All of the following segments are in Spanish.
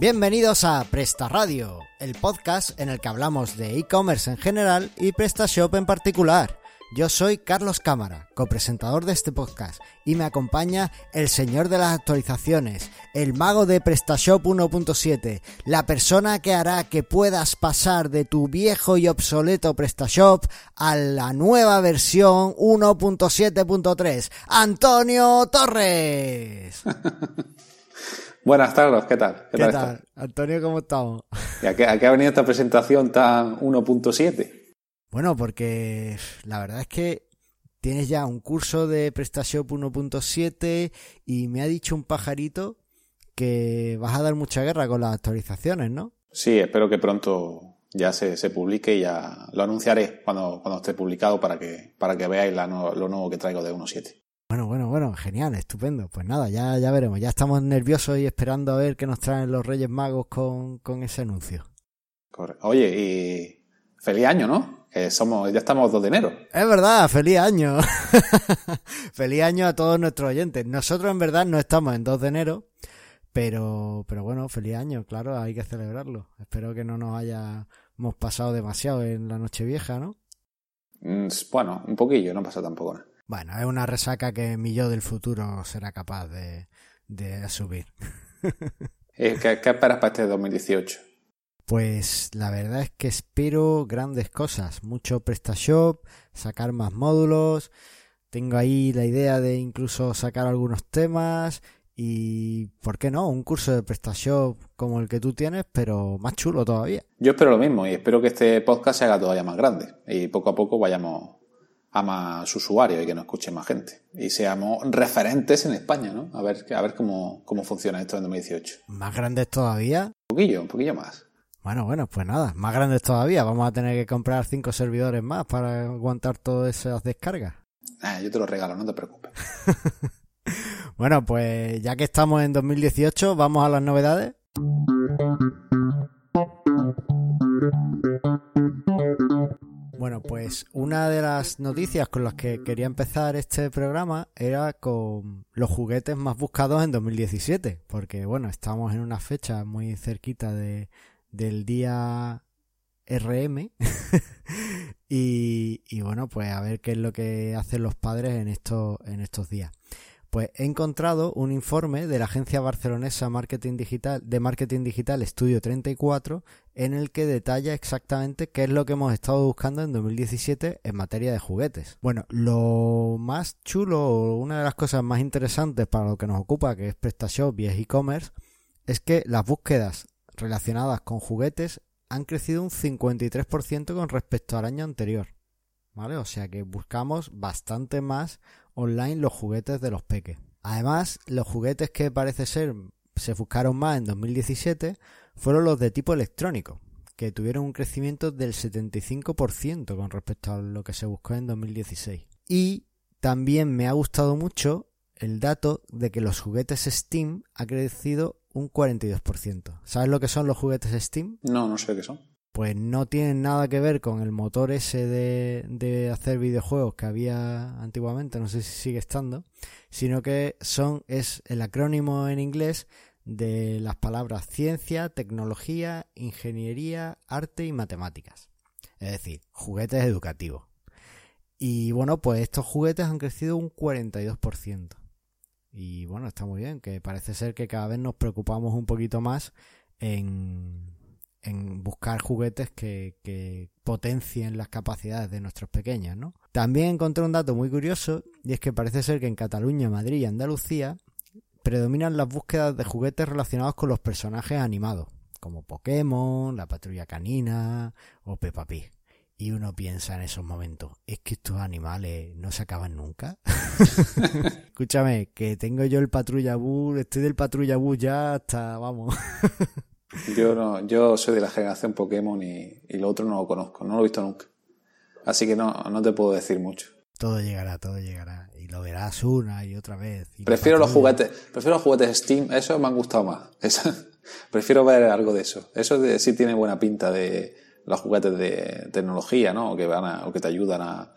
Bienvenidos a Presta Radio, el podcast en el que hablamos de e-commerce en general y PrestaShop en particular. Yo soy Carlos Cámara, copresentador de este podcast, y me acompaña el señor de las actualizaciones, el mago de PrestaShop 1.7, la persona que hará que puedas pasar de tu viejo y obsoleto PrestaShop a la nueva versión 1.7.3, Antonio Torres. Buenas tardes, ¿qué tal? ¿Qué, tal? Antonio, ¿cómo estamos? ¿Y a qué, a qué ha venido esta presentación tan 1.7? Bueno, porque la verdad es que tienes ya un curso de PrestaShop 1.7 y me ha dicho un pajarito que vas a dar mucha guerra con las actualizaciones, ¿no? Sí, espero que pronto ya se, se publique y ya lo anunciaré cuando, cuando esté publicado para que, para que veáis la, lo nuevo que traigo de 1.7. Bueno, bueno, bueno, genial, estupendo. Pues nada, ya, ya veremos. Ya estamos nerviosos y esperando a ver qué nos traen los Reyes Magos con, con ese anuncio. Oye, y feliz año, ¿no? somos, ya estamos 2 de enero. Es verdad, feliz año. feliz año a todos nuestros oyentes.Nosotros en verdad no estamos en 2 de enero, pero, pero bueno, feliz año, claro, hay que celebrarlo. Espero que no nos hayamos pasado demasiado en la noche vieja, ¿no? Mm, bueno, un poquillo, no pasa tampoco nada. Bueno, es una resaca que mi yo del futuro será capaz de, de subir. ¿Qué, ¿Qué esperas para este 2018? Pues la verdad es que espero grandes cosas, mucho PrestaShop, sacar más módulos, tengo ahí la idea de incluso sacar algunos temas y, ¿por qué no? Un curso de PrestaShop como el que tú tienes, pero más chulo todavía. Yo espero lo mismo y espero que este podcast se haga todavía más grande y poco a poco vayamos a más usuarios y que nos escuche más gente. Y seamos referentes en España, ¿no? A ver, a ver cómo, cómo funciona esto en 2018. ¿Más grandes todavía? Un poquillo, un poquillo más. Bueno, bueno, pues nada, más grandes todavía. Vamos a tener que comprar cinco servidores más para aguantar todas esas descargas. Ah, yo te lo regalo, no te preocupes. bueno, pues ya que estamos en 2018, vamos a las novedades. Pues una de las noticias con las que quería empezar este programa era con los juguetes más buscados en 2017, porque bueno, estamos en una fecha muy cerquita de, del día RM. y, bueno, pues a ver qué es lo que hacen los padres en estos, en estos días. Pues he encontrado un informe de la agencia barcelonesa marketing digital, de marketing digital Estudio 34 en el que detalla exactamente qué es lo que hemos estado buscando en 2017 en materia de juguetes. Bueno, lo más chulo, una de las cosas más interesantes para lo que nos ocupa, que es PrestaShop y es e-commerce, es que las búsquedas relacionadas con juguetes han crecido un 53% con respecto al año anterior. ¿Vale? O sea que buscamos bastante más online los juguetes de los peques. Además, los juguetes que parece ser se buscaron más en 2017 fueron los de tipo electrónico, que tuvieron un crecimiento del 75% con respecto a lo que se buscó en 2016. Y también me ha gustado mucho el dato de que los juguetes Steam ha crecido un 42%. ¿Sabes lo que son los juguetes Steam? No, no sé qué son. Pues no tienen nada que ver con el motor ese de, hacer videojuegos que había antiguamente, no sé si sigue estando, sino que son, es el acrónimo en inglés de las palabras ciencia, tecnología, ingeniería, arte y matemáticas. Es decir, juguetes educativos. Y bueno, pues estos juguetes han crecido un 42%. Y bueno, está muy bien, que parece ser que cada vez nos preocupamos un poquito más en, en buscar juguetes que, que, potencien las capacidades de nuestros pequeños, ¿no? También encontré un dato muy curioso y es que parece ser que en Cataluña, Madrid y Andalucía predominan las búsquedas de juguetes relacionados con los personajes animados, como Pokémon, la Patrulla Canina o Peppa Pig. Y uno piensa en esos momentos, es que estos animales no se acaban nunca. Escúchame, que tengo yo el patrulla bus, estoy del patrulla bus ya hasta, vamos. yo no, yo soy de la generación Pokémon y, y, lo otro no lo conozco, no lo he visto nunca. Así que no, no te puedo decir mucho. Todo llegará, todo llegará. Y lo verás una y otra vez. prefiero los juguetes, prefiero los juguetes Steam, eso me han gustado más. prefiero ver algo de eso. Eso sí tiene buena pinta de los juguetes de tecnología, ¿no? O que, van o que te ayudan a,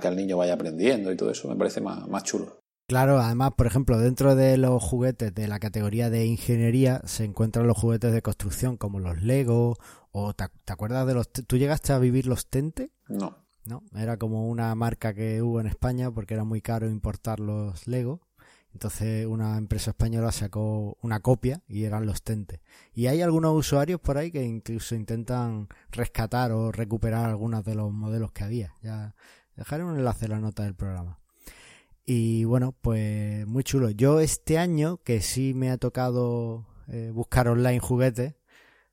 que el niño vaya aprendiendo y todo eso. Me parece más, más chulo. Claro, además, por ejemplo, dentro de los juguetes de la categoría de ingeniería se encuentran los juguetes de construcción como los Lego o te, acuerdas de los... ¿Tú llegaste a vivir los Tente? No. No, era como una marca que hubo en España porque era muy caro importar los Lego. Entonces una empresa española sacó una copia y eran los Tente. Y hay algunos usuarios por ahí que incluso intentan rescatar o recuperar algunos de los modelos que había. Ya dejaré un enlace en la nota del programa. Y bueno, pues muy chulo. Yo este año, que sí me ha tocado eh, buscar online juguetes,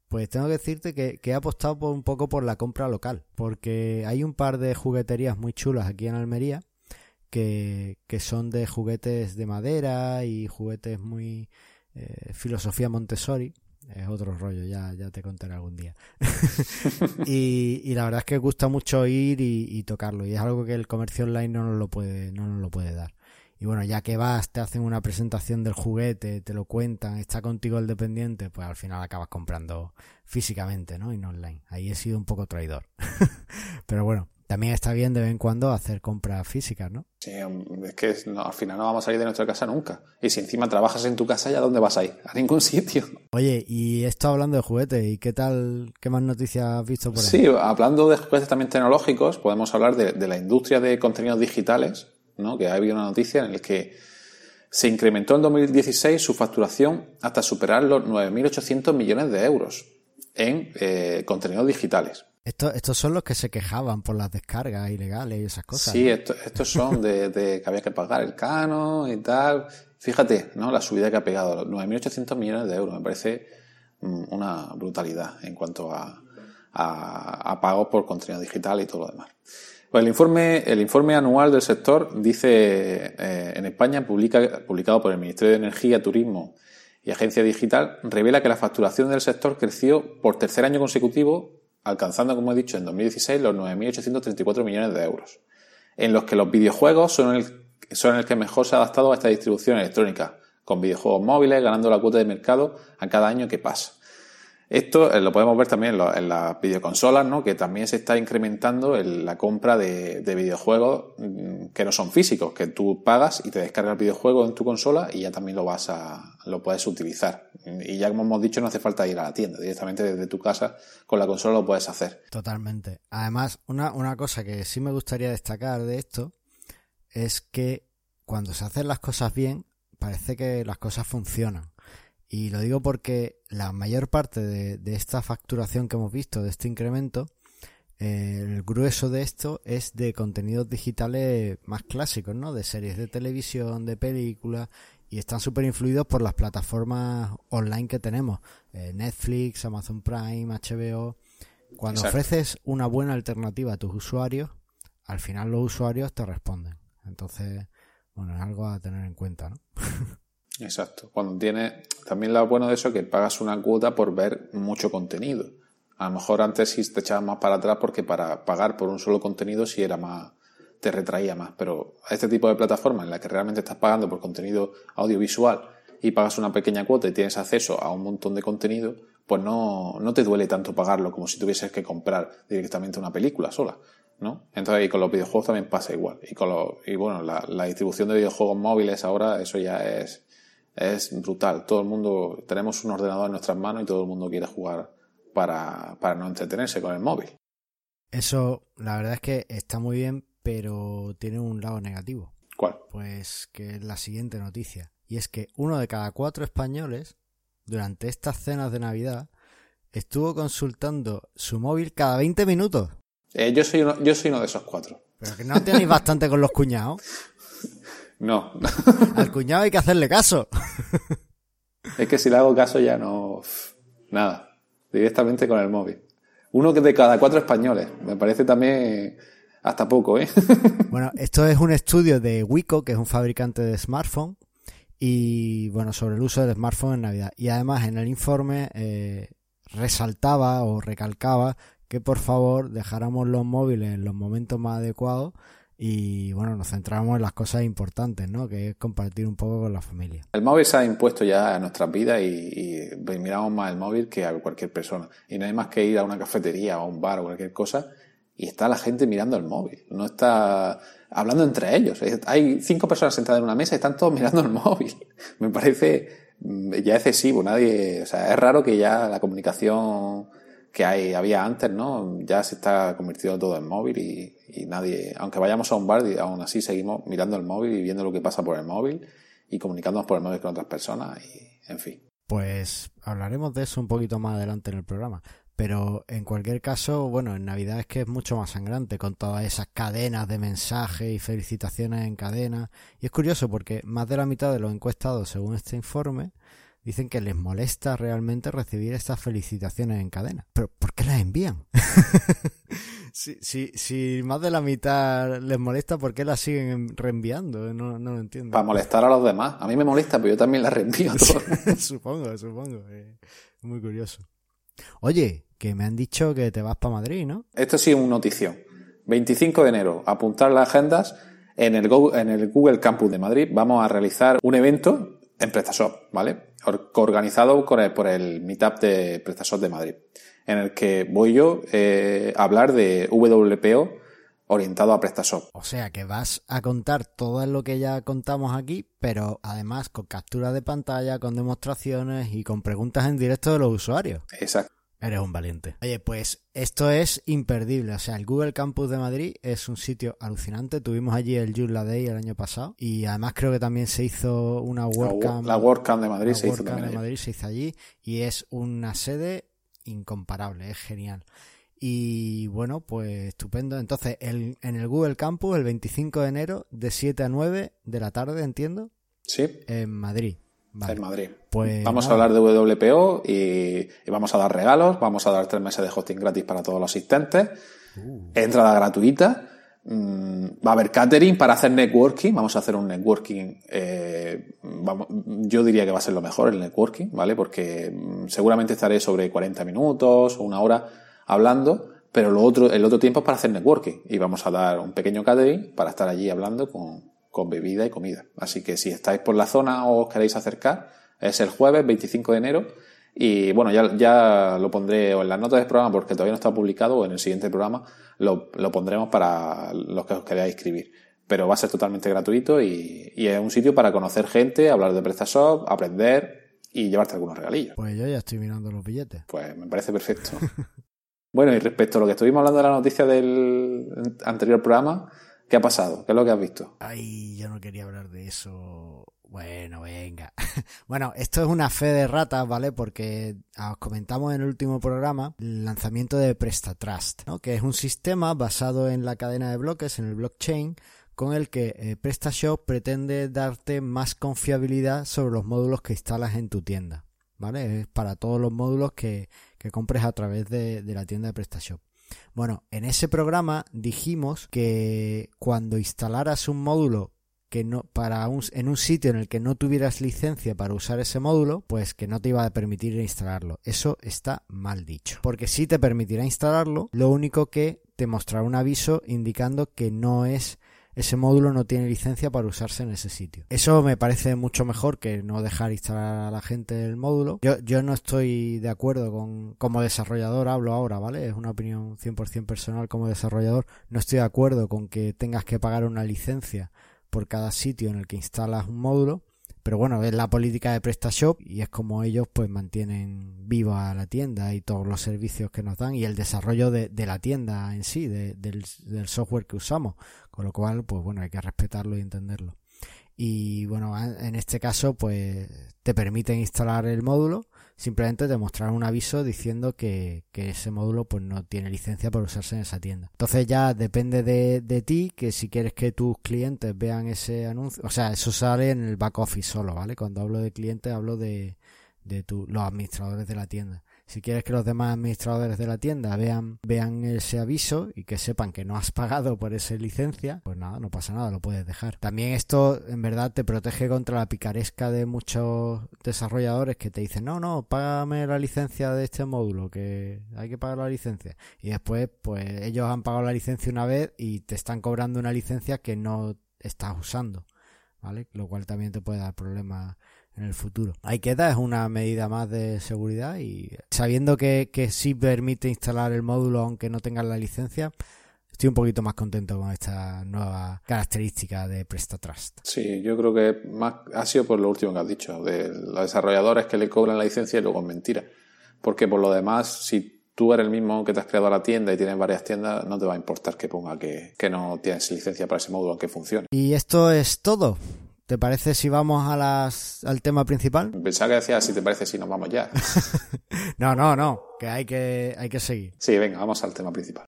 pues tengo que decirte que, he apostado por un poco por la compra local, porque hay un par de jugueterías muy chulas aquí en Almería que, que son de juguetes de madera y juguetes muy eh, filosofía Montessori, es otro rollo, ya, ya te contaré algún día. y, y, la verdad es que gusta mucho ir y, tocarlo, y es algo que el comercio online no nos lo puede, no nos lo puede dar. Y bueno, ya que vas, te hacen una presentación del juguete, te lo cuentan, está contigo el dependiente, pues al final acabas comprando físicamente, ¿no? Y no online. Ahí he sido un poco traidor. Pero bueno, también está bien de vez en cuando hacer compras físicas, ¿no? Sí, es que al final no vamos a salir de nuestra casa nunca. Y si encima trabajas en tu casa, ¿ya dónde vas a ir? A ningún sitio. Oye, y esto hablando de juguetes, ¿y qué tal, qué más noticias has visto por ahí? Sí, hablando de juguetes también tecnológicos, podemos hablar de, la industria de contenidos digitales, ¿no? Que ha habido una noticia en la que se incrementó en 2016 su facturación hasta superar los 9.800 millones de euros en eh, contenidos digitales. Estos, son los que se quejaban por las descargas ilegales y esas cosas. Sí, estos son de, que había que pagar el cano y tal. Fíjate, ¿no? La subida que ha pegado, 9.800 millones de euros. Me parece mm, una brutalidad en cuanto a, a, pagos por contenido digital y todo lo demás. Pues el informe, el informe anual del sector dice, eh, en España, publica, publicado por el Ministerio de Energía, Turismo y Agencia Digital, revela que la facturación del sector creció por tercer año consecutivo alcanzando, como he dicho, en 2016 los 9.834 millones de euros, en los que los videojuegos son el, son el que mejor se ha adaptado a esta distribución electrónica, con videojuegos móviles ganando la cuota de mercado a cada año que pasa. Esto eh, lo podemos ver también en, las videoconsolas, ¿no? que también se está incrementando en la compra de, videojuegos mm, que no son físicos, que tú pagas y te descargas el videojuego en tu consola y ya también lo vas a, lo puedes utilizar. Y ya como hemos dicho, no hace falta ir a la tienda, directamente desde tu casa con la consola lo puedes hacer. Totalmente. Además, una, una cosa que sí me gustaría destacar de esto es que cuando se hacen las cosas bien, parece que las cosas funcionan. Y lo digo porque la mayor parte de, esta facturación que hemos visto, de este incremento, eh, el grueso de esto es de contenidos digitales más clásicos, ¿no? De series de televisión, de películas, y están súper influidos por las plataformas online que tenemos. Eh, Netflix, Amazon Prime, HBO. Cuando ofreces una buena alternativa a tus usuarios, al final los usuarios te responden. Entonces, bueno, es algo a tener en cuenta, ¿no? Exacto. Cuando tiene también lo bueno de eso es que pagas una cuota por ver mucho contenido. A lo mejor antes sí te echabas más para atrás porque para pagar por un solo contenido sí era más, te retraía más. Pero a este tipo de plataforma en la que realmente estás pagando por contenido audiovisual y pagas una pequeña cuota y tienes acceso a un montón de contenido, pues no, no te duele tanto pagarlo como si tuvieses que comprar directamente una película sola. ¿no? Entonces, y con los videojuegos también pasa igual. Y con los, y bueno, la, la distribución de videojuegos móviles ahora, eso ya es, es brutal. Todo el mundo, tenemos un ordenador en nuestras manos y todo el mundo quiere jugar para, para no entretenerse con el móvil. Eso, la verdad es que está muy bien, pero tiene un lado negativo. ¿Cuál? Pues que es la siguiente noticia. Y es que uno de cada cuatro españoles, durante estas cenas de Navidad, estuvo consultando su móvil cada 20 minutos. Eh, yo, soy uno, yo soy uno de esos cuatro. Pero que no tenéis bastante con los cuñados. No. Al cuñado hay que hacerle caso. Es que si le hago caso ya no. Nada. Directamente con el móvil. Uno de cada cuatro españoles. Me parece también hasta poco, ¿eh? Bueno, esto es un estudio de Wico, que es un fabricante de smartphone. Y bueno, sobre el uso del smartphone en Navidad. Y además en el informe eh, resaltaba o recalcaba que por favor dejáramos los móviles en los momentos más adecuados y bueno, nos centramos en las cosas importantes, ¿no? Que es compartir un poco con la familia. El móvil se ha impuesto ya a nuestras vidas y, miramos más el móvil que a cualquier persona. Y no hay más que ir a una cafetería o a un bar o cualquier cosa y está la gente mirando el móvil, no está hablando entre ellos. Hay cinco personas sentadas en una mesa y están todos mirando el móvil. Me parece mm, ya excesivo, nadie, o sea, es raro que ya la comunicación que hay, había antes, ¿no? Ya se está convirtiendo todo en móvil y, nadie, aunque vayamos a un bar, aún así seguimos mirando el móvil y viendo lo que pasa por el móvil y comunicándonos por el móvil con otras personas y, en fin. Pues hablaremos de eso un poquito más adelante en el programa. Pero en cualquier caso, bueno, en Navidad es que es mucho más sangrante con todas esas cadenas de mensajes y felicitaciones en cadena. Y es curioso porque más de la mitad de los encuestados, según este informe, dicen que les molesta realmente recibir estas felicitaciones en cadena. Pero ¿por qué las envían? si, si, si, más de la mitad les molesta, ¿por qué las siguen reenviando? No, no lo entiendo. Para molestar a los demás. A mí me molesta, pero yo también las reenvío. supongo, supongo. Eh, muy curioso. Oye, que me han dicho que te vas para Madrid, ¿no? Esto sí es una notición. 25 de enero, apuntar las agendas. En el, en el Google Campus de Madrid vamos a realizar un evento en PrestaShop, ¿vale? Organizado por el, por el Meetup de PrestaShop de Madrid, en el que voy yo eh, a hablar de WPO orientado a PrestaShop. O sea que vas a contar todo lo que ya contamos aquí, pero además con capturas de pantalla, con demostraciones y con preguntas en directo de los usuarios. Exacto. Eres un valiente. Oye, pues esto es imperdible. O sea, el Google Campus de Madrid es un sitio alucinante. Tuvimos allí el Joomla Day el año pasado. Y además creo que también se hizo una WordCamp. La, WordCamp de Madrid se hizo también. de Madrid se hizo allí. Y es una sede incomparable. Es genial. Y bueno, pues estupendo. Entonces, el, en el Google Campus, el 25 de enero, de 7 a 9 de la tarde, entiendo. Sí. En Madrid en Madrid. Pues vamos a hablar de WPO y, vamos a dar regalos, vamos a dar tres meses de hosting gratis para todos los asistentes, uh. entrada gratuita, mm, va a haber catering para hacer networking, vamos a hacer un networking, eh, yo diría que va a ser lo mejor el networking, ¿vale? Porque mm, seguramente estaré sobre 40 minutos o una hora hablando, pero lo otro, el otro tiempo es para hacer networking y vamos a dar un pequeño catering para estar allí hablando con, con bebida y comida. Así que si estáis por la zona o os queréis acercar, es el jueves 25 de enero. Y bueno, ya, ya lo pondré en las notas del programa porque todavía no está publicado o en el siguiente programa lo, lo pondremos para los que os queráis inscribir. Pero va a ser totalmente gratuito y, y es un sitio para conocer gente, hablar de PrestaShop, aprender y llevarte algunos regalillos. Pues yo ya estoy mirando los billetes. Pues me parece perfecto. bueno, y respecto a lo que estuvimos hablando de la noticia del anterior programa, ¿Qué ha pasado? ¿Qué es lo que has visto? Ay, yo no quería hablar de eso. Bueno, venga. bueno, esto es una fe de ratas, ¿vale? Porque os comentamos en el último programa el lanzamiento de PrestaTrust, ¿no? Que es un sistema basado en la cadena de bloques, en el blockchain, con el que eh, PrestaShop pretende darte más confiabilidad sobre los módulos que instalas en tu tienda, ¿vale? Es para todos los módulos que, que compres a través de, de la tienda de PrestaShop. Bueno, en ese programa dijimos que cuando instalaras un módulo que no para un, en un sitio en el que no tuvieras licencia para usar ese módulo, pues que no te iba a permitir instalarlo. Eso está mal dicho, porque sí te permitirá instalarlo, lo único que te mostrará un aviso indicando que no es ese módulo no tiene licencia para usarse en ese sitio. Eso me parece mucho mejor que no dejar instalar a la gente el módulo. Yo, yo no estoy de acuerdo con, como desarrollador hablo ahora, ¿vale? Es una opinión 100% personal como desarrollador. No estoy de acuerdo con que tengas que pagar una licencia por cada sitio en el que instalas un módulo. Pero bueno, es la política de PrestaShop y es como ellos pues mantienen viva la tienda y todos los servicios que nos dan y el desarrollo de, la tienda en sí, del, software que usamos. Con lo cual, pues bueno, hay que respetarlo y entenderlo. Y bueno, en este caso, pues te permiten instalar el módulo, simplemente te mostrarán un aviso diciendo que, ese módulo pues no tiene licencia para usarse en esa tienda. Entonces ya depende de, de, ti que si quieres que tus clientes vean ese anuncio, o sea, eso sale en el back office solo, ¿vale? Cuando hablo de clientes hablo de, de tu, los administradores de la tienda. Si quieres que los demás administradores de la tienda vean, vean ese aviso y que sepan que no has pagado por esa licencia, pues nada, no pasa nada, lo puedes dejar. También esto en verdad te protege contra la picaresca de muchos desarrolladores que te dicen, no, no, págame la licencia de este módulo, que hay que pagar la licencia. Y después, pues ellos han pagado la licencia una vez y te están cobrando una licencia que no estás usando. ¿Vale? Lo cual también te puede dar problemas en el futuro. Ahí queda, es una medida más de seguridad y sabiendo que, que sí permite instalar el módulo aunque no tengas la licencia, estoy un poquito más contento con esta nueva característica de PrestaTrust. Sí, yo creo que más ha sido por lo último que has dicho, de los desarrolladores que le cobran la licencia y luego es mentira. Porque por lo demás, si tú eres el mismo que te has creado la tienda y tienes varias tiendas, no te va a importar que ponga que, que no tienes licencia para ese módulo aunque funcione. Y esto es todo. ¿Te parece si vamos a las, al tema principal? Pensaba que decía si te parece si nos vamos ya. no, no, no, que hay que, hay que seguir. Sí, venga, vamos al tema principal.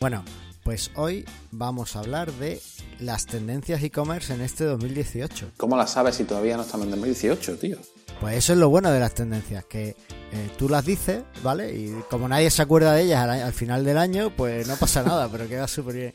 Bueno, pues hoy vamos a hablar de las tendencias e-commerce en este 2018. ¿Cómo las sabes si todavía no estamos en 2018, tío? Pues eso es lo bueno de las tendencias, que eh, tú las dices, ¿vale? Y como nadie se acuerda de ellas al, final del año, pues no pasa nada, pero queda súper bien.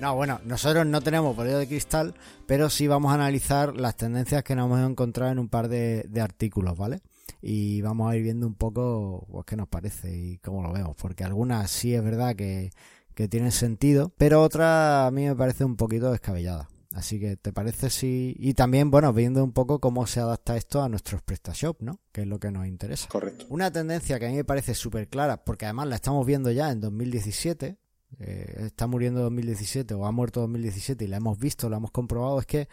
no, bueno, nosotros no tenemos bolillo de cristal, pero sí vamos a analizar las tendencias que nos hemos encontrado en un par de, de artículos, ¿vale? y vamos a ir viendo un poco pues, qué nos parece y cómo lo vemos, porque algunas sí es verdad que, que tienen sentido, pero otras a mí me parece un poquito descabellada. Así que, ¿te parece si...? Y también, bueno, viendo un poco cómo se adapta esto a nuestros PrestaShop, ¿no? Que es lo que nos interesa. Correcto. Una tendencia que a mí me parece súper clara, porque además la estamos viendo ya en 2017, eh, está muriendo 2017 o ha muerto 2017 y la hemos visto, la hemos comprobado, es que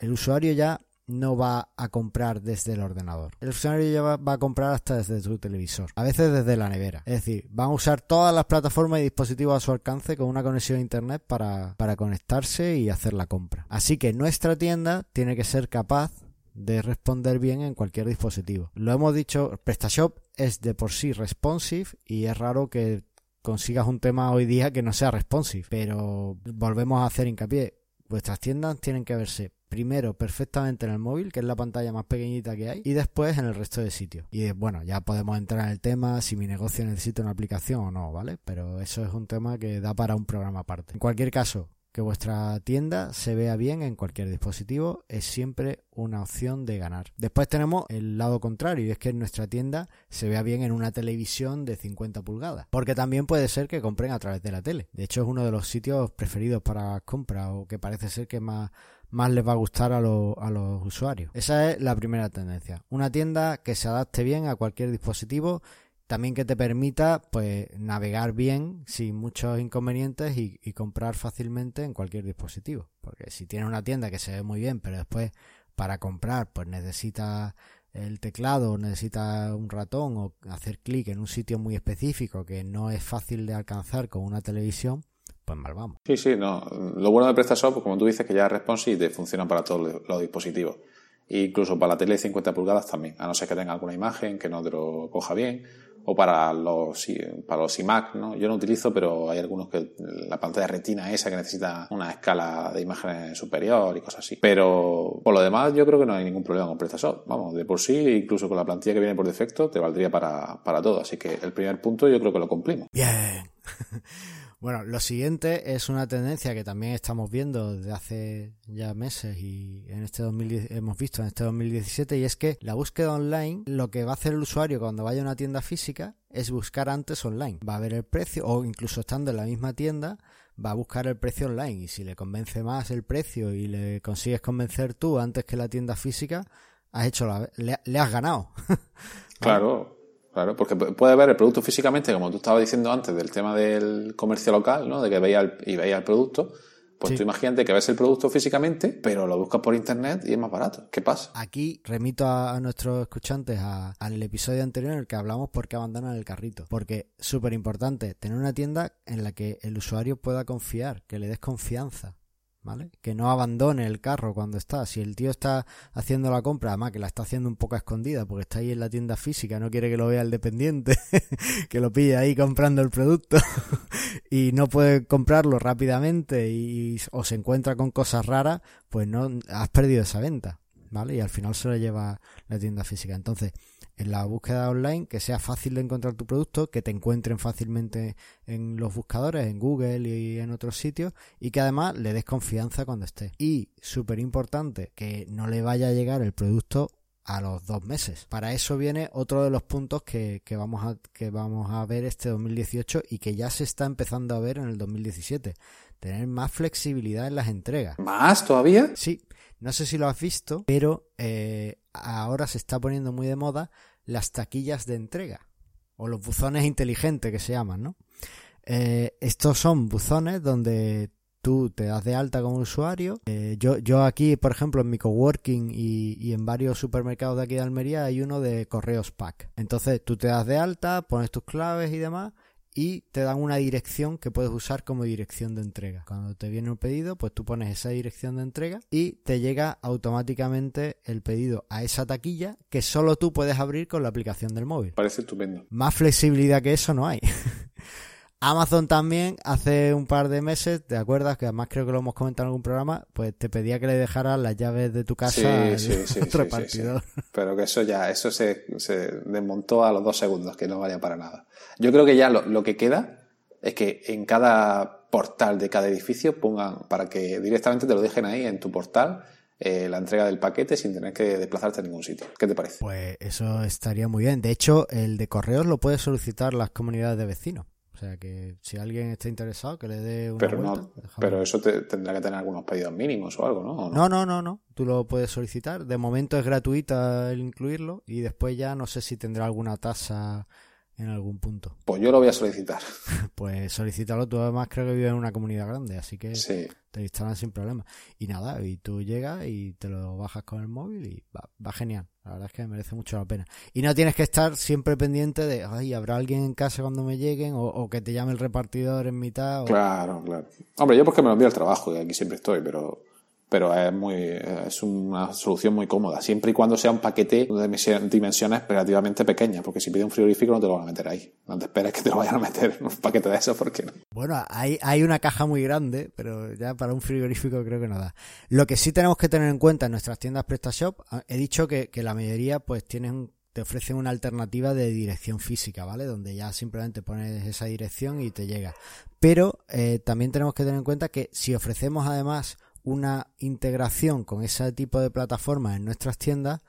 el usuario ya no va a comprar desde el ordenador. El usuario ya va, a comprar hasta desde su televisor, a veces desde la nevera. Es decir, van a usar todas las plataformas y dispositivos a su alcance con una conexión a internet para, para conectarse y hacer la compra. Así que nuestra tienda tiene que ser capaz de responder bien en cualquier dispositivo. Lo hemos dicho, PrestaShop es de por sí responsive y es raro que consigas un tema hoy día que no sea responsive, pero volvemos a hacer hincapié. Vuestras tiendas tienen que verse primero perfectamente en el móvil, que es la pantalla más pequeñita que hay, y después en el resto de sitios. Y bueno, ya podemos entrar en el tema si mi negocio necesita una aplicación o no, ¿vale? Pero eso es un tema que da para un programa aparte. En cualquier caso, que vuestra tienda se vea bien en cualquier dispositivo es siempre una opción de ganar. Después tenemos el lado contrario y es que nuestra tienda se vea bien en una televisión de 50 pulgadas. Porque también puede ser que compren a través de la tele. De hecho es uno de los sitios preferidos para compra o que parece ser que más más les va a gustar a, a los usuarios. Esa es la primera tendencia. Una tienda que se adapte bien a cualquier dispositivo también que te permita pues navegar bien sin muchos inconvenientes y, comprar fácilmente en cualquier dispositivo porque si tienes una tienda que se ve muy bien pero después para comprar pues necesita el teclado necesita un ratón o hacer clic en un sitio muy específico que no es fácil de alcanzar con una televisión pues mal vamos. Sí, sí, no. Lo bueno de PrestaShop, pues como tú dices, que ya es responsive y te funciona para todos los dispositivos. E incluso para la tele de 50 pulgadas también, a no ser que tenga alguna imagen que no te lo coja bien. O para los, para los iMac, ¿no? Yo no utilizo, pero hay algunos que la pantalla retina esa que necesita una escala de imágenes superior y cosas así. Pero por lo demás, yo creo que no hay ningún problema con PrestaShop. Vamos, de por sí, incluso con la plantilla que viene por defecto, te valdría para, para todo. Así que el primer punto yo creo que lo cumplimos. Bien. Bueno, lo siguiente es una tendencia que también estamos viendo desde hace ya meses y en este 2010, hemos visto en este 2017 y es que la búsqueda online, lo que va a hacer el usuario cuando vaya a una tienda física es buscar antes online. Va a ver el precio o incluso estando en la misma tienda va a buscar el precio online y si le convence más el precio y le consigues convencer tú antes que la tienda física, has hecho la, le has ganado. claro. Claro, porque puede ver el producto físicamente, como tú estabas diciendo antes, del tema del comercio local, ¿no? De que veía el, y veía el producto. Pues tú imagínate que ves el producto físicamente, pero lo buscas por internet y es más barato. ¿Qué pasa? Aquí remito a, nuestros escuchantes al episodio anterior en el que hablamos por qué abandonan el carrito. Porque súper importante tener una tienda en la que el usuario pueda confiar, que le des confianza. Que no abandone el carro cuando está. Si el tío está haciendo la compra, además que la está haciendo un poco escondida porque está ahí en la tienda física, no quiere que lo vea el dependiente, que lo pille ahí comprando el producto y no puede comprarlo rápidamente y o se encuentra con cosas raras, pues no has perdido esa venta, ¿vale? Y al final se lo lleva la tienda física. Entonces, en la búsqueda online, que sea fácil de encontrar tu producto, que te encuentren fácilmente en los buscadores, en Google y en otros sitios, y que además le des confianza cuando esté. Y, súper importante, que no le vaya a llegar el producto a los dos meses. Para eso viene otro de los puntos que, que, vamos a, que vamos a ver este 2018 y que ya se está empezando a ver en el 2017. Tener más flexibilidad en las entregas. ¿Más todavía? Sí. No sé si lo has visto, pero eh, ahora se está poniendo muy de moda las taquillas de entrega o los buzones inteligentes que se llaman, ¿no? Eh, estos son buzones donde tú te das de alta como usuario. Eh, yo, yo aquí, por ejemplo, en mi coworking y, y en varios supermercados de aquí de Almería hay uno de correos pack. Entonces tú te das de alta, pones tus claves y demás y te dan una dirección que puedes usar como dirección de entrega. Cuando te viene un pedido, pues tú pones esa dirección de entrega y te llega automáticamente el pedido a esa taquilla que solo tú puedes abrir con la aplicación del móvil. Parece estupendo. Más flexibilidad que eso no hay. Amazon también hace un par de meses, ¿te acuerdas? Que además creo que lo hemos comentado en algún programa, pues te pedía que le dejaras las llaves de tu casa sí, al sí, sí, otro sí, repartidor. Pero que eso ya, eso se, se, desmontó a los dos segundos, que no valía para nada. Yo creo que ya lo, lo, que queda es que en cada portal de cada edificio pongan, para que directamente te lo dejen ahí en tu portal, eh, la entrega del paquete sin tener que desplazarte a ningún sitio. ¿Qué te parece? Pues eso estaría muy bien. De hecho, el de correos lo puede solicitar las comunidades de vecinos. O sea que si alguien está interesado, que le dé una pero vuelta. No, pero eso te, tendrá que tener algunos pedidos mínimos o algo, ¿no? ¿O no? no, no, no, Tú lo puedes solicitar. De momento es gratuita el incluirlo y después ya no sé si tendrá alguna tasa en algún punto. Pues yo lo voy a solicitar. pues solicítalo. Tú además creo que vives en una comunidad grande, así que sí. te instalan sin problema. Y nada, y tú llegas y te lo bajas con el móvil y va, va genial. La verdad es que merece mucho la pena. Y no tienes que estar siempre pendiente de, ay, ¿habrá alguien en casa cuando me lleguen? O, que te llame el repartidor en mitad. Claro, claro. Hombre, yo porque me lo envío al trabajo y aquí siempre estoy, pero pero es muy es una solución muy cómoda siempre y cuando sea un paquete de dimensiones relativamente pequeñas porque si pide un frigorífico no te lo van a meter ahí no te esperes que te lo vayan a meter un paquete de esos porque no. bueno hay, hay una caja muy grande pero ya para un frigorífico creo que no da lo que sí tenemos que tener en cuenta en nuestras tiendas PrestaShop he dicho que, que la mayoría pues tienen te ofrecen una alternativa de dirección física, ¿vale? Donde ya simplemente pones esa dirección y te llega. Pero eh, también tenemos que tener en cuenta que si ofrecemos además una integración con ese tipo de plataformas en nuestras tiendas,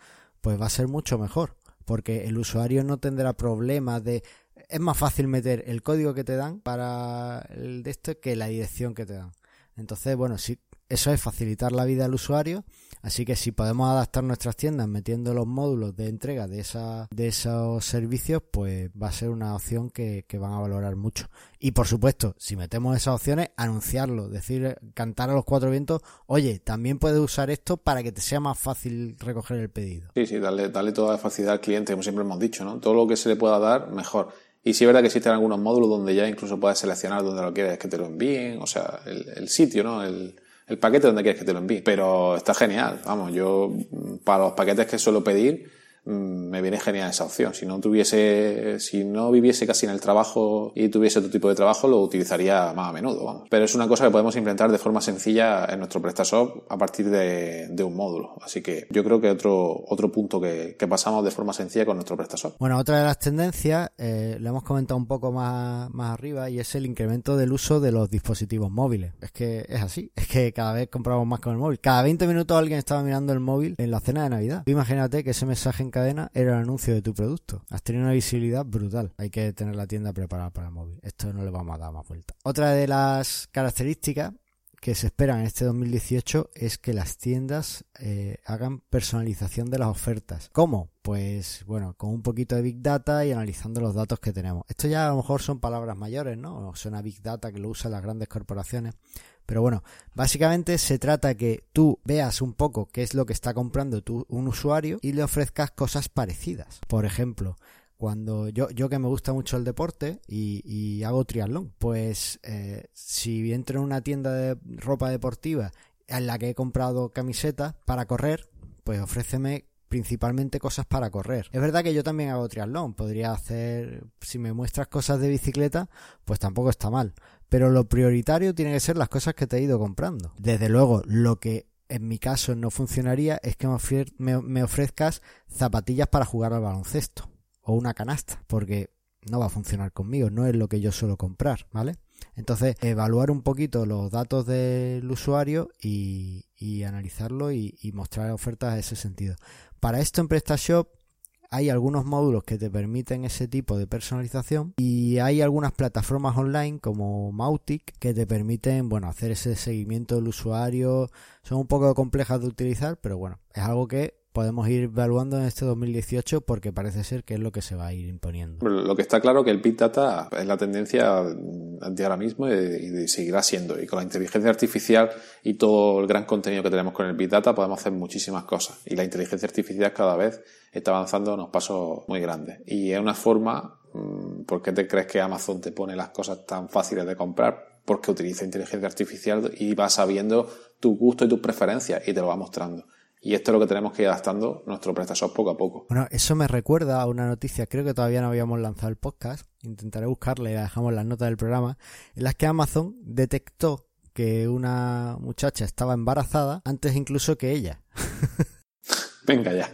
pues va a ser mucho mejor, porque el usuario no tendrá problemas de es más fácil meter el código que te dan para el de esto que la dirección que te dan. Entonces, bueno, sí, eso es facilitar la vida al usuario, así que si podemos adaptar nuestras tiendas metiendo los módulos de entrega de esa, de esos servicios, pues va a ser una opción que, que van a valorar mucho. Y por supuesto, si metemos esas opciones, anunciarlo, decir, cantar a los cuatro vientos, oye, también puedes usar esto para que te sea más fácil recoger el pedido. Sí, sí, darle, darle toda la facilidad al cliente, como siempre hemos dicho, ¿no? Todo lo que se le pueda dar, mejor. Y sí es verdad que existen algunos módulos donde ya incluso puedes seleccionar dónde lo quieres que te lo envíen, o sea, el, el sitio, ¿no? El, el paquete donde quieres que te lo envíe. Pero está genial, vamos, yo para los paquetes que suelo pedir me viene genial esa opción. Si no tuviese, si no viviese casi en el trabajo y tuviese otro tipo de trabajo, lo utilizaría más a menudo. Pero es una cosa que podemos implementar de forma sencilla en nuestro PrestaShop a partir de, un módulo. Así que yo creo que otro, otro punto que, que, pasamos de forma sencilla con nuestro PrestaShop. Bueno, otra de las tendencias, eh, le hemos comentado un poco más, más arriba, y es el incremento del uso de los dispositivos móviles. Es que es así, es que cada vez compramos más con el móvil. Cada 20 minutos alguien estaba mirando el móvil en la cena de Navidad. Imagínate que ese mensaje en cadena era el anuncio de tu producto. Has tenido una visibilidad brutal. Hay que tener la tienda preparada para el móvil. Esto no le vamos a dar más vuelta. Otra de las características que se esperan en este 2018 es que las tiendas eh, hagan personalización de las ofertas. ¿Cómo? Pues bueno, con un poquito de Big Data y analizando los datos que tenemos. Esto ya a lo mejor son palabras mayores, ¿no? Suena Big Data que lo usan las grandes corporaciones. Pero bueno, básicamente se trata que tú veas un poco qué es lo que está comprando tu, un usuario y le ofrezcas cosas parecidas. Por ejemplo, cuando yo, yo que me gusta mucho el deporte y, hago triatlón, pues eh, si entro en una tienda de ropa deportiva en la que he comprado camisetas para correr, pues ofréceme principalmente cosas para correr. Es verdad que yo también hago triatlón, podría hacer, si me muestras cosas de bicicleta, pues tampoco está mal. Pero lo prioritario tiene que ser las cosas que te he ido comprando. Desde luego, lo que en mi caso no funcionaría es que me, ofrezcas zapatillas para jugar al baloncesto o una canasta, porque no va a funcionar conmigo, no es lo que yo suelo comprar, ¿vale? Entonces, evaluar un poquito los datos del usuario y, y analizarlo y, y, mostrar ofertas en ese sentido. Para esto en PrestaShop hay algunos módulos que te permiten ese tipo de personalización y hay algunas plataformas online como Mautic que te permiten, bueno, hacer ese seguimiento del usuario. Son un poco complejas de utilizar, pero bueno, es algo que podemos ir evaluando en este 2018 porque parece ser que es lo que se va a ir imponiendo. Lo que está claro que el Big Data es la tendencia de ahora mismo y, seguirá siendo. Y con la inteligencia artificial y todo el gran contenido que tenemos con el Big Data podemos hacer muchísimas cosas. Y la inteligencia artificial cada vez está avanzando unos pasos muy grandes. Y es una forma, mm, ¿por qué te crees que Amazon te pone las cosas tan fáciles de comprar? Porque utiliza inteligencia artificial y va sabiendo tu gusto y tus preferencias y te lo va mostrando. Y esto es lo que tenemos que ir adaptando nuestro PrestaShop poco a poco. Bueno, eso me recuerda a una noticia, creo que todavía no habíamos lanzado el podcast, intentaré buscarla y la dejamos las notas del programa, en las que Amazon detectó que una muchacha estaba embarazada antes incluso que ella. Venga ya.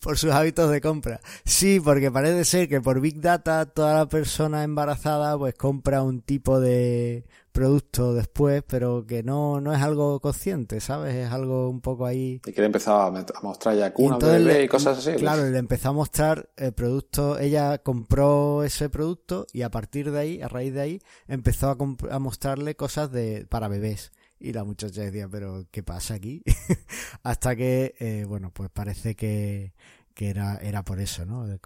Por sus hábitos de compra. Sí, porque parece ser que por Big Data toda la persona embarazada pues compra un tipo de producto después, pero que no, no es algo consciente, ¿sabes? Es algo un poco ahí. Y que le empezaba a mostrar ya cuna, bebé y cosas así. Claro, le empezó a mostrar el producto, ella compró ese producto y a partir de ahí, a raíz de ahí, empezó a, a mostrarle cosas de para bebés. Y la muchacha decía, pero ¿qué pasa aquí? Hasta que, eh, bueno, pues parece que, que era, era por eso, ¿no? El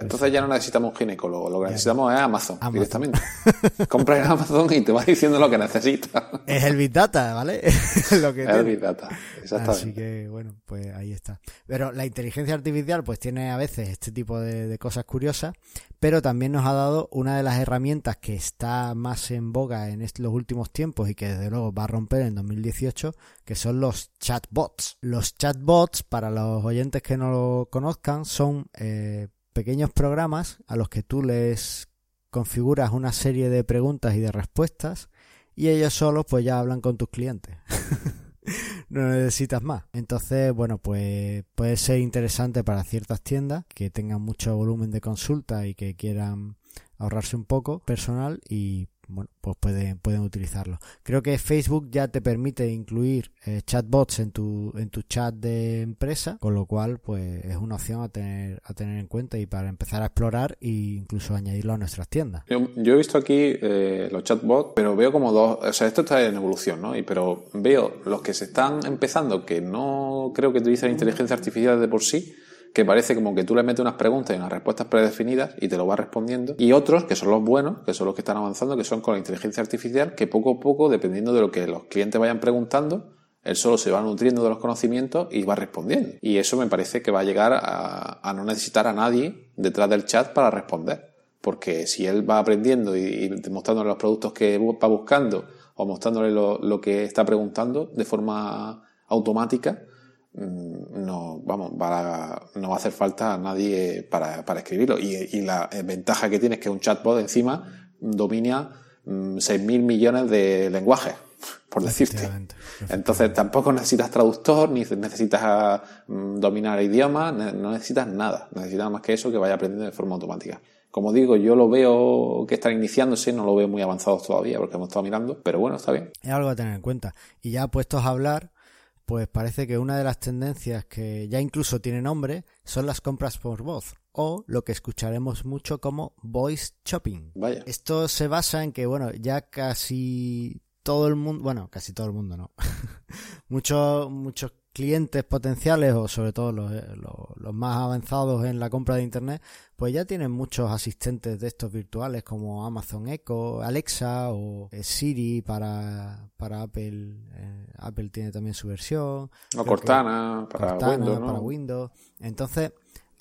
entonces ya no necesitamos un ginecólogo, lo que necesitamos es Amazon, directamente. Compras en Amazon y te va diciendo lo que necesitas. Es el Big Data, ¿vale? lo que es el Big Data, exactamente. Así que, bueno, pues ahí está. Pero la inteligencia artificial pues tiene a veces este tipo de, cosas curiosas, pero también nos ha dado una de las herramientas que está más en boga en los últimos tiempos y que desde luego va a romper en 2018, que son los chatbots. Los chatbots, para los oyentes que no lo conozcan, son... Eh, pequeños programas a los que tú les configuras una serie de preguntas y de respuestas y ellos solos pues ya hablan con tus clientes. no necesitas más. Entonces, bueno, pues puede ser interesante para ciertas tiendas que tengan mucho volumen de consulta y que quieran ahorrarse un poco personal y bueno, pues pueden, pueden utilizarlo. Creo que Facebook ya te permite incluir eh, chatbots en tu, en tu chat de empresa, con lo cual pues es una opción a tener, a tener en cuenta y para empezar a explorar e incluso añadirlo a nuestras tiendas. Yo, he visto aquí eh, los chatbots, pero veo como dos, o sea, esto está en evolución, ¿no? Y, pero veo los que se están empezando, que no creo que utilicen inteligencia artificial de por sí, que parece como que tú le metes unas preguntas y unas respuestas predefinidas y te lo va respondiendo. Y otros, que son los buenos, que son los que están avanzando, que son con la inteligencia artificial, que poco a poco, dependiendo de lo que los clientes vayan preguntando, él solo se va nutriendo de los conocimientos y va respondiendo. Y eso me parece que va a llegar a, no necesitar a nadie detrás del chat para responder. Porque si él va aprendiendo y, mostrándole los productos que va buscando o mostrándole lo que está preguntando de forma automática, no, vamos, va no va a hacer falta a nadie para, para escribirlo. Y, la ventaja que tiene es que un chatbot encima domina 6.000 mm, millones de lenguajes, por decirte. Entonces tampoco necesitas traductor, ni necesitas mm, dominar idiomas, no necesitas nada. Necesitas más que eso que vaya aprendiendo de forma automática. Como digo, yo lo veo que están iniciándose, no lo veo muy avanzados todavía porque hemos estado mirando, pero bueno, está bien. Es algo a tener en cuenta. Y ya puestos a hablar, pues parece que una de las tendencias que ya incluso tiene nombre son las compras por voz o lo que escucharemos mucho como voice shopping. Vaya. Esto se basa en que, bueno, ya casi todo el mundo, bueno, casi todo el mundo no, muchos, muchos clientes potenciales o sobre todo los, eh, los, más avanzados en la compra de internet pues ya tienen muchos asistentes de estos virtuales como Amazon Echo, Alexa o eh, Siri para, para Apple eh, Apple tiene también su versión. O Cortana, para, Windows, para Windows. Entonces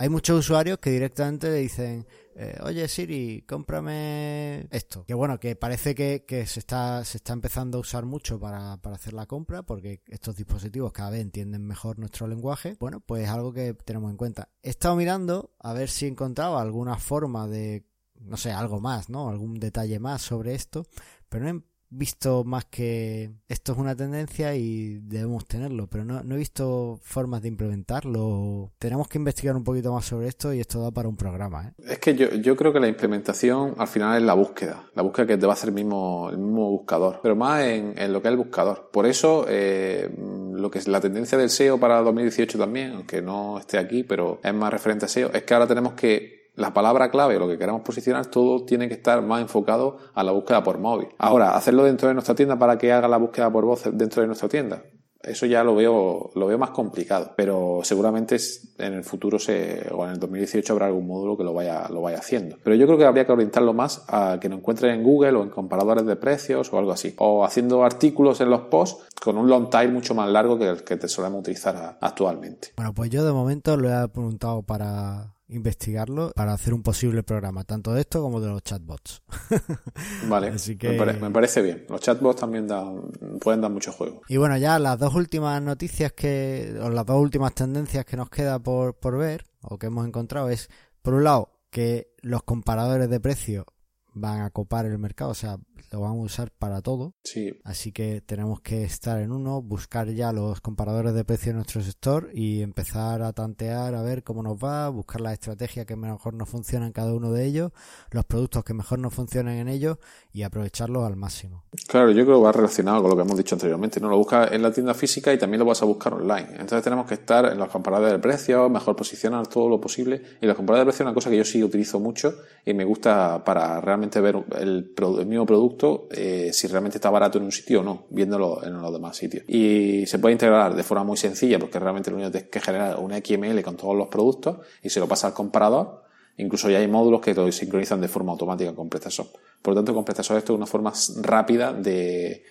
hay muchos usuarios que directamente le dicen, eh, oye Siri, cómprame esto. Que bueno, que parece que, se, está, se está empezando a usar mucho para, hacer la compra, porque estos dispositivos cada vez entienden mejor nuestro lenguaje. Bueno, pues es algo que tenemos en cuenta. He estado mirando a ver si encontraba alguna forma de, no sé, algo más, ¿no? Algún detalle más sobre esto, pero no he visto más que esto es una tendencia y debemos tenerlo, pero no, no he visto formas de implementarlo. Tenemos que investigar un poquito más sobre esto y esto da para un programa. ¿eh? Es que yo, yo creo que la implementación al final es la búsqueda, la búsqueda que te va a hacer el mismo, el mismo buscador, pero más en, en lo que es el buscador. Por eso, eh, lo que es la tendencia del SEO para 2018 también, aunque no esté aquí, pero es más referente a SEO, es que ahora tenemos que la palabra clave, lo que queramos posicionar, todo tiene que estar más enfocado a la búsqueda por móvil. Ahora, hacerlo dentro de nuestra tienda para que haga la búsqueda por voz dentro de nuestra tienda. Eso ya lo veo, lo veo más complicado, pero seguramente en el futuro se, o en el 2018 habrá algún módulo que lo vaya, lo vaya haciendo. Pero yo creo que habría que orientarlo más a que lo encuentres en Google o en comparadores de precios o algo así. O haciendo artículos en los posts con un long tail mucho más largo que el que te solemos utilizar actualmente. Bueno, pues yo de momento lo he apuntado para investigarlo para hacer un posible programa, tanto de esto como de los chatbots. vale, Así que... me, parece bien. Los chatbots también dan, pueden dar mucho juego. Y bueno, ya las dos últimas noticias que, o las dos últimas tendencias que nos queda por, por ver, o que hemos encontrado, es, por un lado, que los comparadores de precio van a copar el mercado, o sea, lo vamos a usar para todo. Sí. Así que tenemos que estar en uno, buscar ya los comparadores de precio en nuestro sector y empezar a tantear a ver cómo nos va, buscar la estrategia que mejor nos funciona en cada uno de ellos, los productos que mejor nos funcionan en ellos y aprovecharlos al máximo. Claro, yo creo que va relacionado con lo que hemos dicho anteriormente, ¿no? Lo buscas en la tienda física y también lo vas a buscar online. Entonces tenemos que estar en los comparadores de precio, mejor posicionar todo lo posible. Y los comparadores de precio es una cosa que yo sí utilizo mucho y me gusta para realmente ver el, el mismo producto eh, si realmente está barato en un sitio o no, viéndolo en los demás sitios. Y se puede integrar de forma muy sencilla porque realmente lo único que es que generar un XML con todos los productos y se lo pasa al comparador. Incluso ya hay módulos que lo sincronizan de forma automática con PrestaShop. Por lo tanto, con PrestaShop esto es una forma rápida de,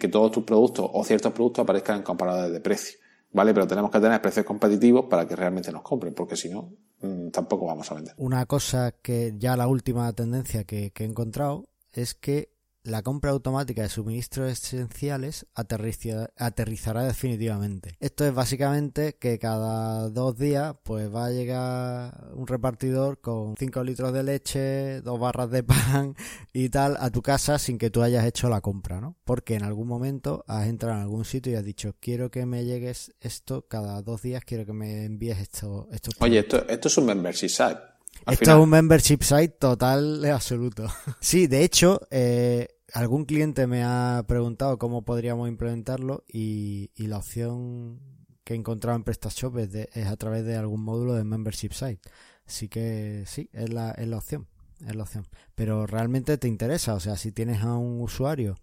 que todos tus productos o ciertos productos aparezcan en comparadores de precio. ¿vale? Pero tenemos que tener precios competitivos para que realmente nos compren, porque si no, mm, tampoco vamos a vender. Una cosa que ya la última tendencia que he encontrado es que la compra automática de suministros esenciales aterrizará definitivamente. Esto es básicamente que cada dos días pues va a llegar un repartidor con 5 litros de leche, dos barras de pan y tal a tu casa sin que tú hayas hecho la compra, ¿no? Porque en algún momento has entrado en algún sitio y has dicho quiero que me llegues esto cada dos días, quiero que me envíes esto. esto Oye, esto, esto es un membership site. Esto es un membership site total y absoluto. Sí, de hecho, eh, algún cliente me ha preguntado cómo podríamos implementarlo y, la opción que he encontrado en PrestaShop es, es a través de algún módulo de membership site. Así que sí, es la, es la opción. Es la opción. Pero realmente te interesa. O sea, si tienes a un usuario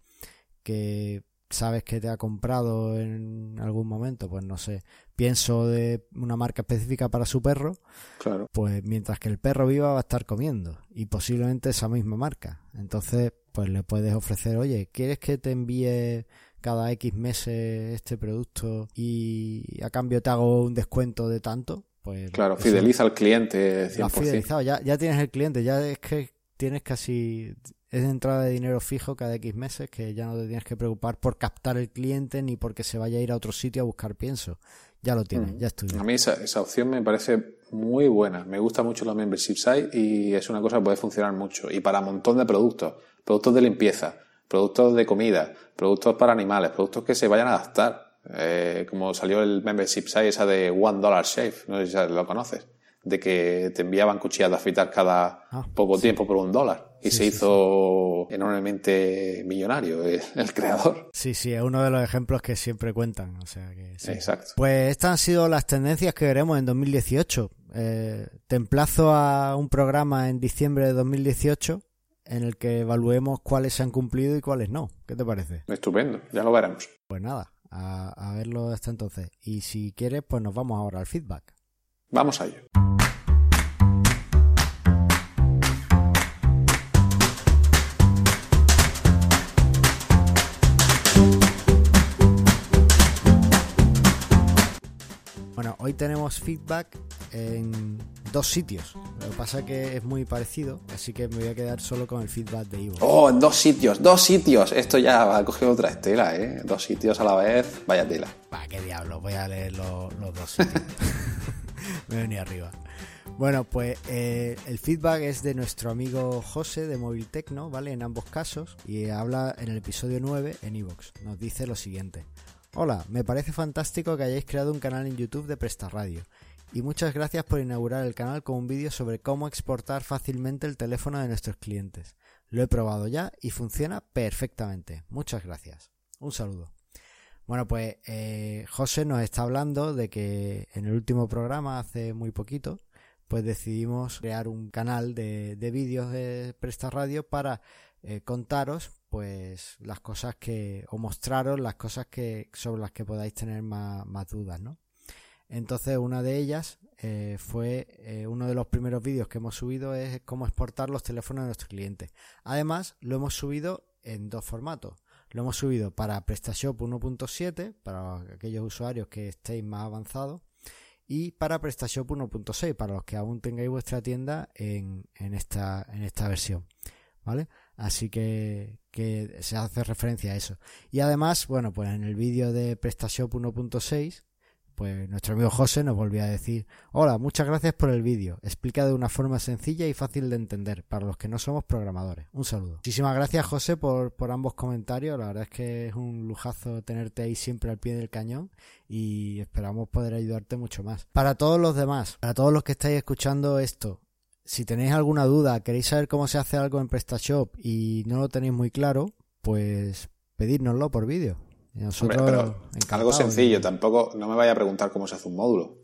que sabes que te ha comprado en algún momento, pues no sé, pienso de una marca específica para su perro, claro. pues mientras que el perro viva va a estar comiendo y posiblemente esa misma marca. Entonces, pues le puedes ofrecer, oye, ¿quieres que te envíe cada X meses este producto y a cambio te hago un descuento de tanto? Pues claro, fideliza al cliente 100%. fidelizado, ya, ya tienes el cliente, ya es que tienes casi es entrada de dinero fijo cada X meses que ya no te tienes que preocupar por captar el cliente ni porque se vaya a ir a otro sitio a buscar pienso. Ya lo tienes, mm. ya es tuyo. A mí esa, esa, opción me parece muy buena. Me gusta mucho la membership site y es una cosa que puede funcionar mucho. Y para un montón de productos. Productos de limpieza, productos de comida, productos para animales, productos que se vayan a gastar. Eh, como salió el membership site esa de One Dollar Shave, no sé si lo conoces de que te enviaban cuchillas de afeitar cada ah, poco tiempo por un dólar. Y se hizo enormemente millonario el, creador. Sí, sí, es uno de los ejemplos que siempre cuentan. O sea que Exacto. Pues estas han sido las tendencias que veremos en 2018. Eh, te emplazo a un programa en diciembre de 2018 en el que evaluemos cuáles se han cumplido y cuáles no. ¿Qué te parece? Estupendo, ya lo veremos. Pues nada, a, a verlo hasta entonces. Y si quieres, pues nos vamos ahora al feedback. Vamos a ello. Hoy tenemos feedback en dos sitios. Lo que pasa es que es muy parecido, así que me voy a quedar solo con el feedback de Ivo. Oh, en dos sitios, dos sitios. Esto ya va a coger otra estela, ¿eh? Dos sitios a la vez, vaya tela. Va, qué diablo, voy a leer los, dos sitios. me voy a venir arriba. Bueno, pues eh, el feedback es de nuestro amigo José de Móvil Tecno, ¿vale? En ambos casos. Y habla en el episodio 9 en Evox. Nos dice lo siguiente. Hola, me parece fantástico que hayáis creado un canal en YouTube de Presta Radio. Y muchas gracias por inaugurar el canal con un vídeo sobre cómo exportar fácilmente el teléfono de nuestros clientes. Lo he probado ya y funciona perfectamente. Muchas gracias. Un saludo. Bueno, pues eh, José nos está hablando de que en el último programa, hace muy poquito, pues decidimos crear un canal de, vídeos de Presta Radio para eh, contaros pues las cosas que o mostraros las cosas que sobre las que podáis tener más, dudas no entonces una de ellas eh, fue eh, uno de los primeros vídeos que hemos subido es cómo exportar los teléfonos de nuestros clientes además lo hemos subido en dos formatos lo hemos subido para PrestaShop 1.7 para aquellos usuarios que estéis más avanzados y para PrestaShop 1.6 para los que aún tengáis vuestra tienda en, en, esta, en esta versión. ¿Vale? Así que, se hace referencia a eso. Y además, bueno, pues en el vídeo de PrestaShop 1.6 pues nuestro amigo José nos volvió a decir, hola, muchas gracias por el vídeo, explica de una forma sencilla y fácil de entender para los que no somos programadores. Un saludo. Muchísimas gracias José por, por ambos comentarios, la verdad es que es un lujazo tenerte ahí siempre al pie del cañón y esperamos poder ayudarte mucho más. Para todos los demás, para todos los que estáis escuchando esto, si tenéis alguna duda, queréis saber cómo se hace algo en PrestaShop y no lo tenéis muy claro, pues pedírnoslo por vídeo algo sencillo, tampoco no me vaya a preguntar cómo se hace un módulo.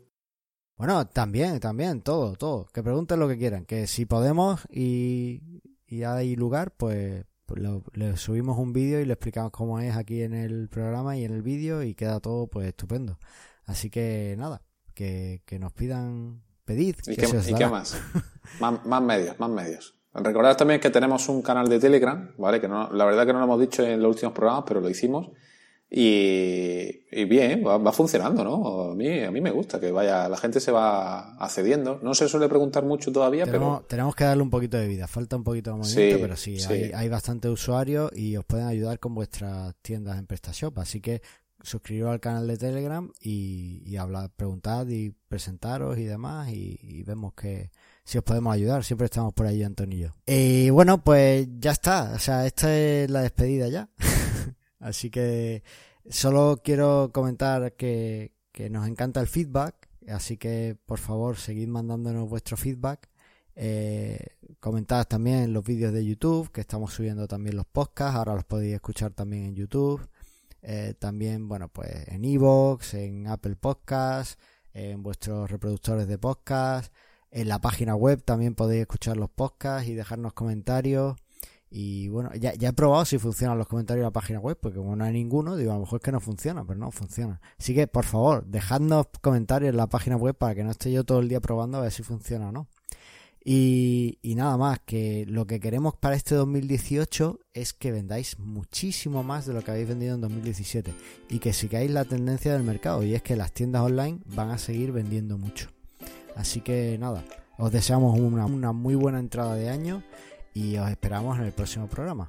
Bueno, también, también, todo, todo. Que pregunten lo que quieran. Que si podemos y, hay lugar, pues, pues le subimos un vídeo y le explicamos cómo es aquí en el programa y en el vídeo y queda todo pues estupendo. Así que nada, que, nos pidan, pedid. ¿Y, qué, más? más? Más medios, más medios. Recordad también que tenemos un canal de Telegram, ¿vale? Que no, la verdad que no lo hemos dicho en los últimos programas, pero lo hicimos y, bien, va, funcionando, ¿no? A mí, a mí me gusta que vaya, la gente se va accediendo. No se suele preguntar mucho todavía, pero. Tenemos que darle un poquito de vida, falta un poquito de movimiento, pero sí, Hay, hay bastante usuarios y os pueden ayudar con vuestras tiendas en PrestaShop. Así que suscribiros al canal de Telegram y, hablar, preguntad y presentaros y demás y, vemos que si os podemos ayudar. Siempre estamos por ahí, Antonio y bueno, pues ya está. O sea, esta es la despedida ya. Así que solo quiero comentar que, nos encanta el feedback, así que por favor seguid mandándonos vuestro feedback. Eh, comentad también los vídeos de YouTube, que estamos subiendo también los podcasts, ahora los podéis escuchar también en YouTube. Eh, también, bueno, pues en Evox, en Apple Podcasts, en vuestros reproductores de podcast, en la página web también podéis escuchar los podcasts y dejarnos comentarios. Y bueno, ya, ya he probado si funcionan los comentarios de la página web, porque como no hay ninguno, digo, a lo mejor es que no funciona, pero no funciona. Así que, por favor, dejadnos comentarios en la página web para que no esté yo todo el día probando a ver si funciona o no. Y, nada más, que lo que queremos para este 2018 es que vendáis muchísimo más de lo que habéis vendido en 2017 y que sigáis la tendencia del mercado y es que las tiendas online van a seguir vendiendo mucho. Así que nada, os deseamos una, una muy buena entrada de año y os esperamos en el próximo programa.